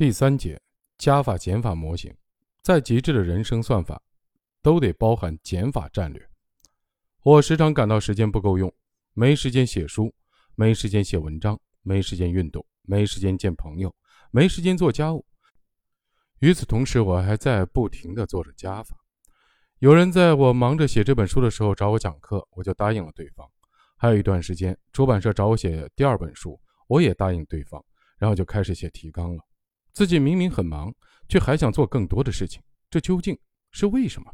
第三节加法减法模型，再极致的人生算法，都得包含减法战略。我时常感到时间不够用，没时间写书，没时间写文章，没时间运动，没时间见朋友，没时间做家务。与此同时，我还在不停地做着加法。有人在我忙着写这本书的时候找我讲课，我就答应了对方。还有一段时间，出版社找我写第二本书，我也答应对方，然后就开始写提纲了。自己明明很忙，却还想做更多的事情，这究竟是为什么？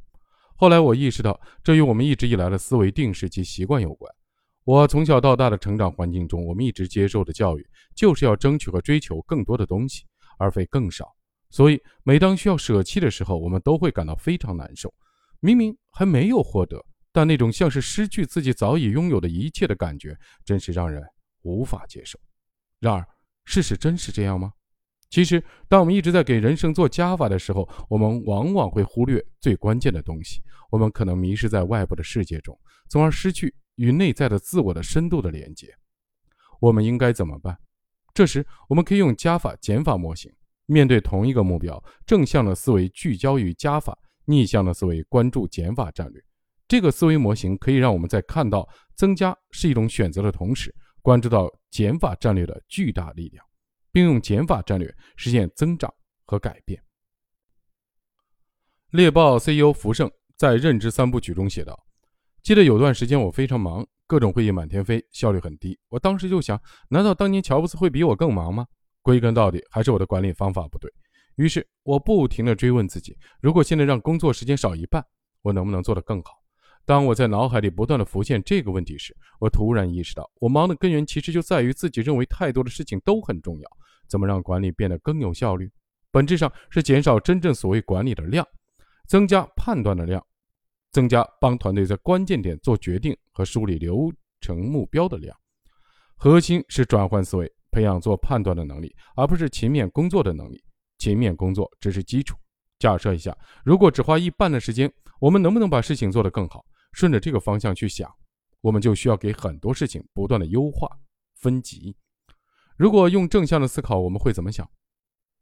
后来我意识到，这与我们一直以来的思维定式及习惯有关。我从小到大的成长环境中，我们一直接受的教育就是要争取和追求更多的东西，而非更少。所以，每当需要舍弃的时候，我们都会感到非常难受。明明还没有获得，但那种像是失去自己早已拥有的一切的感觉，真是让人无法接受。然而，事实真是这样吗？其实，当我们一直在给人生做加法的时候，我们往往会忽略最关键的东西。我们可能迷失在外部的世界中，从而失去与内在的自我的深度的连接。我们应该怎么办？这时，我们可以用加法减法模型。面对同一个目标，正向的思维聚焦于加法，逆向的思维关注减法战略。这个思维模型可以让我们在看到增加是一种选择的同时，关注到减法战略的巨大力量。并用减法战略实现增长和改变。猎豹 CEO 福盛在《认知三部曲》中写道：“记得有段时间我非常忙，各种会议满天飞，效率很低。我当时就想，难道当年乔布斯会比我更忙吗？归根到底，还是我的管理方法不对。于是我不停地追问自己：如果现在让工作时间少一半，我能不能做得更好？”当我在脑海里不断的浮现这个问题时，我突然意识到，我忙的根源其实就在于自己认为太多的事情都很重要。怎么让管理变得更有效率？本质上是减少真正所谓管理的量，增加判断的量，增加帮团队在关键点做决定和梳理流程目标的量。核心是转换思维，培养做判断的能力，而不是勤勉工作的能力。勤勉工作只是基础。假设一下，如果只花一半的时间，我们能不能把事情做得更好？顺着这个方向去想，我们就需要给很多事情不断的优化分级。如果用正向的思考，我们会怎么想？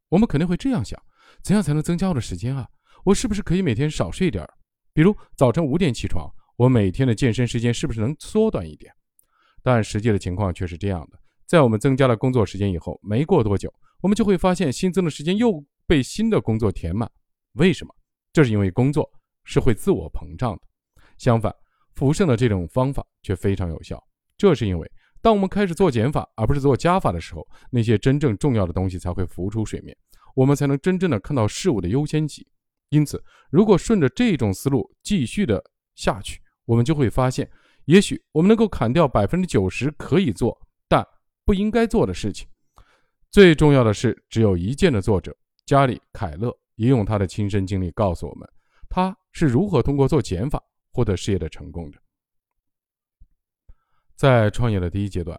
我们肯定会这样想：怎样才能增加我的时间啊？我是不是可以每天少睡一点？比如早晨五点起床，我每天的健身时间是不是能缩短一点？但实际的情况却是这样的：在我们增加了工作时间以后，没过多久，我们就会发现新增的时间又被新的工作填满。为什么？这是因为工作是会自我膨胀的。相反，福盛的这种方法却非常有效。这是因为，当我们开始做减法而不是做加法的时候，那些真正重要的东西才会浮出水面，我们才能真正的看到事物的优先级。因此，如果顺着这种思路继续的下去，我们就会发现，也许我们能够砍掉百分之九十可以做但不应该做的事情。最重要的是，只有一件的作者加里·凯勒也用他的亲身经历告诉我们，他是如何通过做减法。获得事业的成功的，在创业的第一阶段，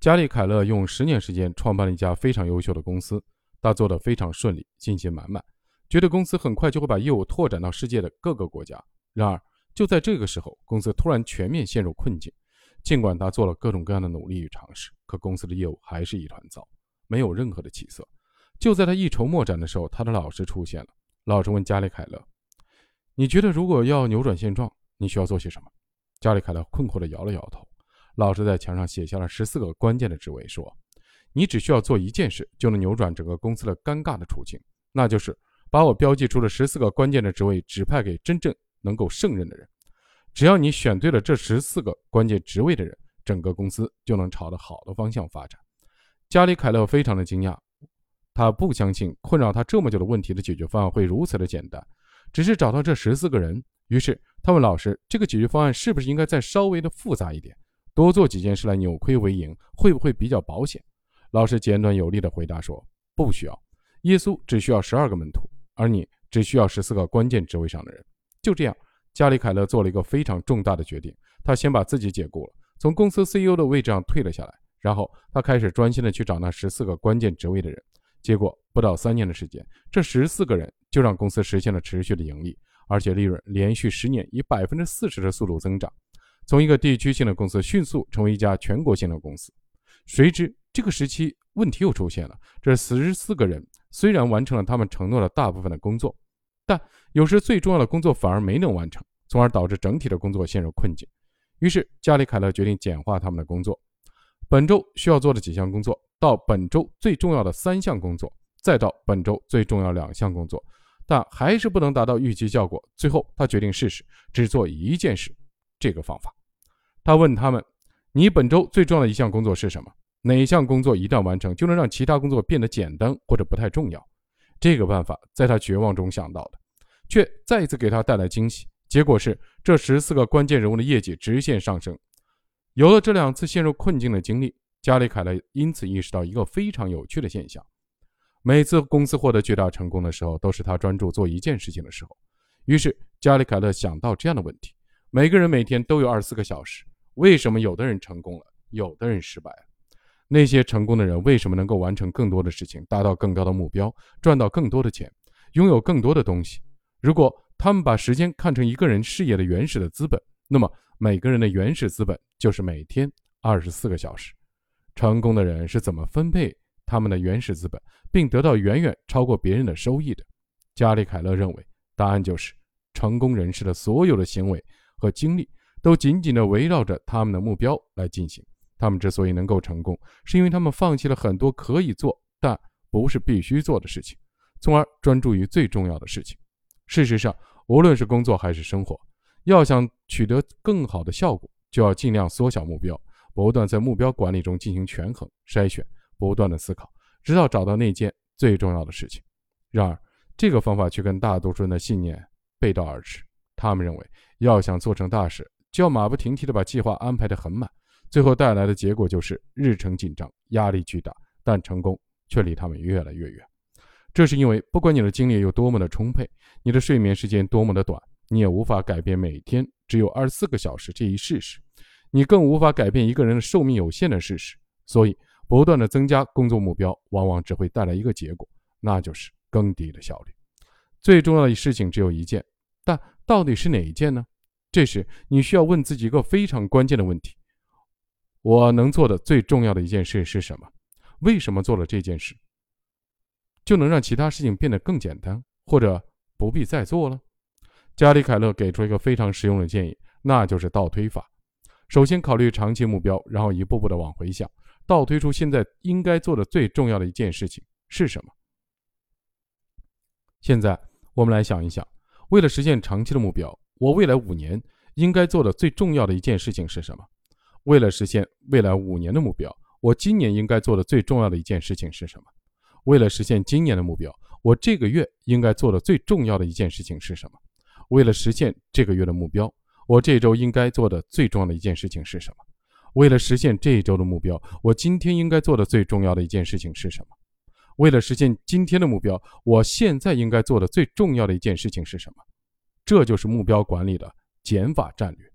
加里·凯勒用十年时间创办了一家非常优秀的公司，他做得非常顺利，信心满满，觉得公司很快就会把业务拓展到世界的各个国家。然而，就在这个时候，公司突然全面陷入困境。尽管他做了各种各样的努力与尝试，可公司的业务还是一团糟，没有任何的起色。就在他一筹莫展的时候，他的老师出现了。老师问加里·凯勒：“你觉得如果要扭转现状？”你需要做些什么？加里·凯勒困惑地摇了摇头。老师在墙上写下了十四个关键的职位，说：“你只需要做一件事，就能扭转整个公司的尴尬的处境，那就是把我标记出的十四个关键的职位指派给真正能够胜任的人。只要你选对了这十四个关键职位的人，整个公司就能朝着好的方向发展。”加里·凯勒非常的惊讶，他不相信困扰他这么久的问题的解决方案会如此的简单，只是找到这十四个人。于是他问老师：“这个解决方案是不是应该再稍微的复杂一点，多做几件事来扭亏为盈，会不会比较保险？”老师简短有力的回答说：“不需要。耶稣只需要十二个门徒，而你只需要十四个关键职位上的人。”就这样，加里·凯勒做了一个非常重大的决定，他先把自己解雇了，从公司 CEO 的位置上退了下来，然后他开始专心的去找那十四个关键职位的人。结果不到三年的时间，这十四个人就让公司实现了持续的盈利。而且利润连续十年以百分之四十的速度增长，从一个地区性的公司迅速成为一家全国性的公司。谁知这个时期问题又出现了，这十四个人虽然完成了他们承诺的大部分的工作，但有时最重要的工作反而没能完成，从而导致整体的工作陷入困境。于是，加里·凯勒决定简化他们的工作。本周需要做的几项工作，到本周最重要的三项工作，再到本周最重要两项工作，但还是不能达到预期效果。最后，他决定试试只做一件事这个方法。他问他们：“你本周最重要的一项工作是什么？哪一项工作一旦完成，就能让其他工作变得简单或者不太重要？”这个办法在他绝望中想到的，却再一次给他带来惊喜。结果是，这十四个关键人物的业绩直线上升。有了这两次陷入困境的经历，加里·凯勒因此意识到一个非常有趣的现象：每次公司获得巨大成功的时候，都是他专注做一件事情的时候。于是，加里·凯勒想到这样的问题：每个人每天都有二十四个小时，为什么有的人成功了，有的人失败了？那些成功的人为什么能够完成更多的事情，达到更高的目标，赚到更多的钱，拥有更多的东西？如果他们把时间看成一个人事业的原始的资本，那么每个人的原始资本就是每天二十四个小时。成功的人是怎么分配他们的原始资本，并得到远远超过别人的收益的？加里·凯勒认为，答案就是成功人士的所有的行为和经历都紧紧地围绕着他们的目标来进行。他们之所以能够成功，是因为他们放弃了很多可以做但不是必须做的事情，从而专注于最重要的事情。事实上，无论是工作还是生活，要想取得更好的效果，就要尽量缩小目标，不断在目标管理中进行权衡筛选，不断的思考，直到找到那件最重要的事情。然而，这个方法却跟大多数人的信念背道而驰。他们认为，要想做成大事，就要马不停蹄地把计划安排得很满。最后带来的结果就是日程紧张、压力巨大，但成功却离他们越来越远。这是因为，不管你的精力有多么的充沛，你的睡眠时间多么的短，你也无法改变每天只有二十四个小时这一事实。你更无法改变一个人的寿命有限的事实。所以，不断的增加工作目标，往往只会带来一个结果，那就是更低的效率。最重要的事情只有一件，但到底是哪一件呢？这时，你需要问自己一个非常关键的问题。我能做的最重要的一件事是什么？为什么做了这件事，就能让其他事情变得更简单，或者不必再做了？加里·凯勒给出一个非常实用的建议，那就是倒推法。首先考虑长期目标，然后一步步的往回想，倒推出现在应该做的最重要的一件事情是什么。现在我们来想一想，为了实现长期的目标，我未来五年应该做的最重要的一件事情是什么？为了实现未来五年的目标，我今年应该做的最重要的一件事情是什么？为了实现今年的目标，我这个月应该做的最重要的一件事情是什么？为了实现这个月的目标，我这周应该做的最重要的一件事情是什么？为了实现这一周的目标，我今天应该做的最重要的一件事情是什么？为了实现今天的目标，我现在应该做的最重要的一件事情是什么？这就是目标管理的减法战略。